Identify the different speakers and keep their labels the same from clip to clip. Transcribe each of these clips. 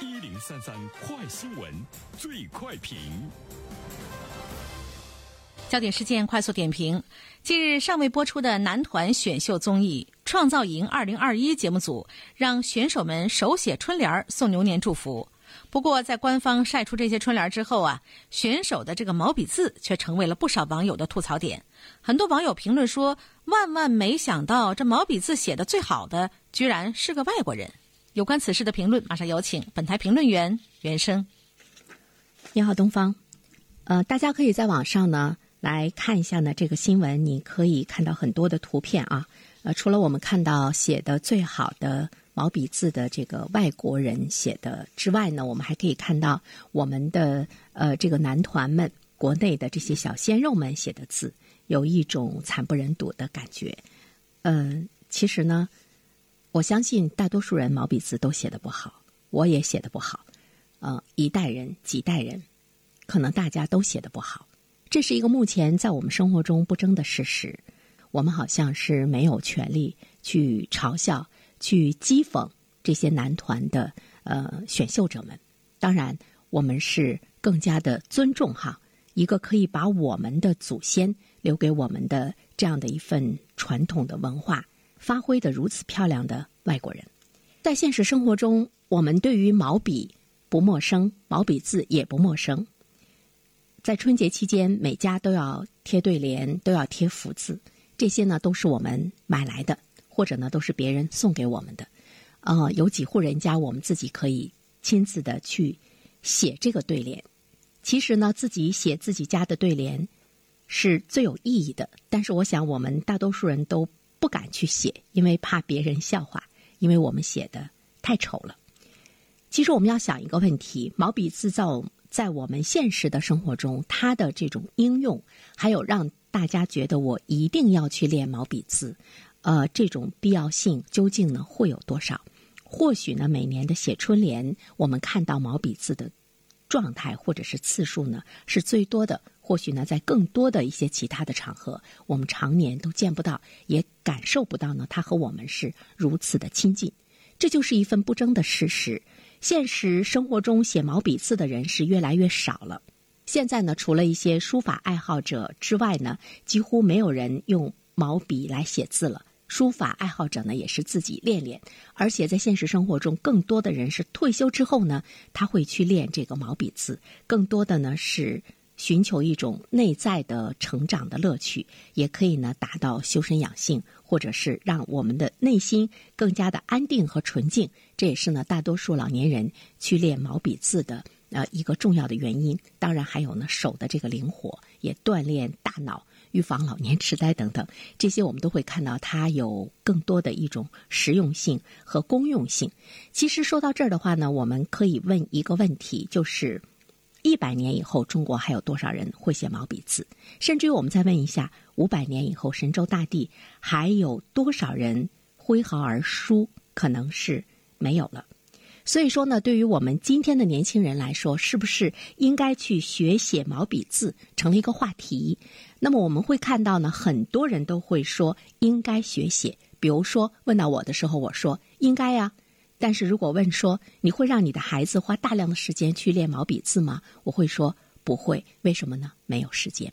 Speaker 1: 一零三三快新闻，最快评。
Speaker 2: 焦点事件快速点评：近日尚未播出的男团选秀综艺《创造营二零二一》节目组让选手们手写春联送牛年祝福。不过，在官方晒出这些春联之后啊，选手的这个毛笔字却成为了不少网友的吐槽点。很多网友评论说：“万万没想到，这毛笔字写的最好的，居然是个外国人。”有关此事的评论，马上有请本台评论员袁生。
Speaker 3: 你好，东方。呃，大家可以在网上呢来看一下呢这个新闻，你可以看到很多的图片啊。呃，除了我们看到写的最好的毛笔字的这个外国人写的之外呢，我们还可以看到我们的呃这个男团们国内的这些小鲜肉们写的字，有一种惨不忍睹的感觉。嗯，其实呢。我相信大多数人毛笔字都写的不好，我也写的不好，呃，一代人几代人，可能大家都写的不好，这是一个目前在我们生活中不争的事实。我们好像是没有权利去嘲笑、去讥讽这些男团的呃选秀者们。当然，我们是更加的尊重哈一个可以把我们的祖先留给我们的这样的一份传统的文化。发挥的如此漂亮的外国人，在现实生活中，我们对于毛笔不陌生，毛笔字也不陌生。在春节期间，每家都要贴对联，都要贴福字，这些呢都是我们买来的，或者呢都是别人送给我们的。呃，有几户人家，我们自己可以亲自的去写这个对联。其实呢，自己写自己家的对联是最有意义的。但是，我想我们大多数人都。不敢去写，因为怕别人笑话，因为我们写的太丑了。其实我们要想一个问题：毛笔字造在我们现实的生活中，它的这种应用，还有让大家觉得我一定要去练毛笔字，呃，这种必要性究竟呢会有多少？或许呢，每年的写春联，我们看到毛笔字的状态或者是次数呢是最多的。或许呢，在更多的一些其他的场合，我们常年都见不到，也感受不到呢。他和我们是如此的亲近，这就是一份不争的事实。现实生活中写毛笔字的人是越来越少了。现在呢，除了一些书法爱好者之外呢，几乎没有人用毛笔来写字了。书法爱好者呢，也是自己练练。而且在现实生活中，更多的人是退休之后呢，他会去练这个毛笔字。更多的呢是。寻求一种内在的成长的乐趣，也可以呢达到修身养性，或者是让我们的内心更加的安定和纯净。这也是呢大多数老年人去练毛笔字的呃一个重要的原因。当然还有呢手的这个灵活，也锻炼大脑，预防老年痴呆等等。这些我们都会看到它有更多的一种实用性和公用性。其实说到这儿的话呢，我们可以问一个问题，就是。一百年以后，中国还有多少人会写毛笔字？甚至于，我们再问一下，五百年以后，神州大地还有多少人挥毫而书？可能是没有了。所以说呢，对于我们今天的年轻人来说，是不是应该去学写毛笔字，成了一个话题？那么我们会看到呢，很多人都会说应该学写。比如说，问到我的时候，我说应该呀。但是如果问说你会让你的孩子花大量的时间去练毛笔字吗？我会说不会。为什么呢？没有时间。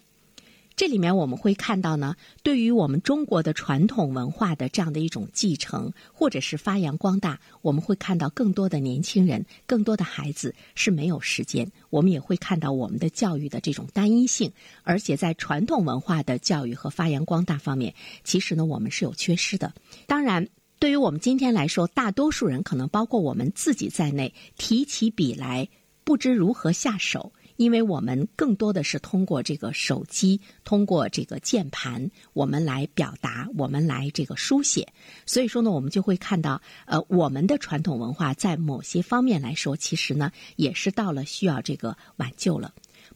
Speaker 3: 这里面我们会看到呢，对于我们中国的传统文化的这样的一种继承或者是发扬光大，我们会看到更多的年轻人、更多的孩子是没有时间。我们也会看到我们的教育的这种单一性，而且在传统文化的教育和发扬光大方面，其实呢我们是有缺失的。当然。对于我们今天来说，大多数人可能包括我们自己在内，提起笔来不知如何下手，因为我们更多的是通过这个手机，通过这个键盘，我们来表达，我们来这个书写。所以说呢，我们就会看到，呃，我们的传统文化在某些方面来说，其实呢，也是到了需要这个挽救了。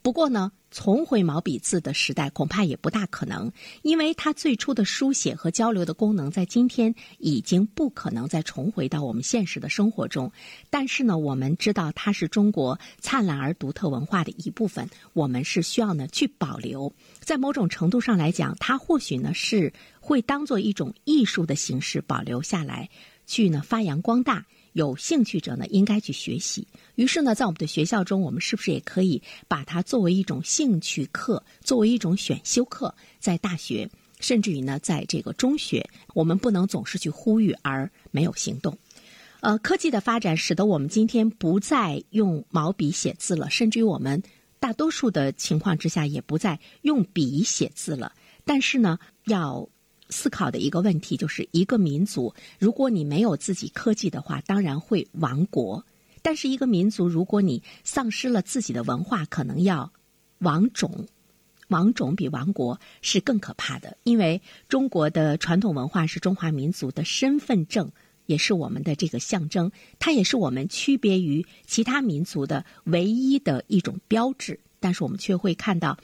Speaker 3: 不过呢。重回毛笔字的时代恐怕也不大可能，因为它最初的书写和交流的功能在今天已经不可能再重回到我们现实的生活中。但是呢，我们知道它是中国灿烂而独特文化的一部分，我们是需要呢去保留。在某种程度上来讲，它或许呢是会当做一种艺术的形式保留下来，去呢发扬光大。有兴趣者呢，应该去学习。于是呢，在我们的学校中，我们是不是也可以把它作为一种兴趣课，作为一种选修课，在大学，甚至于呢，在这个中学，我们不能总是去呼吁而没有行动。呃，科技的发展使得我们今天不再用毛笔写字了，甚至于我们大多数的情况之下也不再用笔写字了。但是呢，要思考的一个问题就是，一个民族如果你没有自己科技的话，当然会亡国；但是一个民族如果你丧失了自己的文化，可能要亡种。亡种比亡国是更可怕的，因为中国的传统文化是中华民族的身份证。也是我们的这个象征，它也是我们区别于其他民族的唯一的一种标志。但是我们却会看到，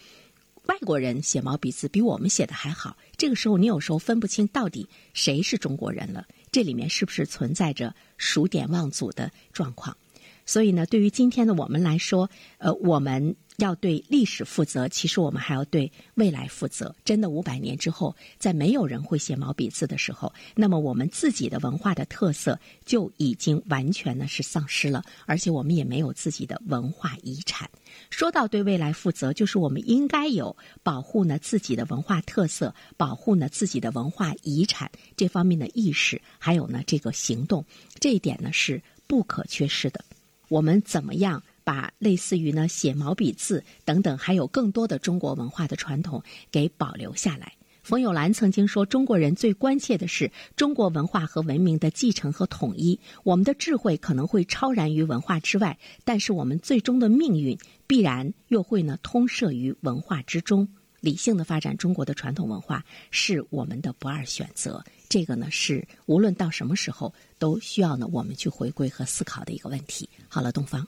Speaker 3: 外国人写毛笔字比我们写的还好。这个时候，你有时候分不清到底谁是中国人了。这里面是不是存在着数典忘祖的状况？所以呢，对于今天的我们来说，呃，我们。要对历史负责，其实我们还要对未来负责。真的，五百年之后，在没有人会写毛笔字的时候，那么我们自己的文化的特色就已经完全呢是丧失了，而且我们也没有自己的文化遗产。说到对未来负责，就是我们应该有保护呢自己的文化特色，保护呢自己的文化遗产这方面的意识，还有呢这个行动，这一点呢是不可缺失的。我们怎么样？把类似于呢写毛笔字等等，还有更多的中国文化的传统给保留下来。冯友兰曾经说：“中国人最关切的是中国文化和文明的继承和统一。我们的智慧可能会超然于文化之外，但是我们最终的命运必然又会呢通摄于文化之中。理性的发展中国的传统文化是我们的不二选择。这个呢是无论到什么时候都需要呢我们去回归和思考的一个问题。”好了，东方。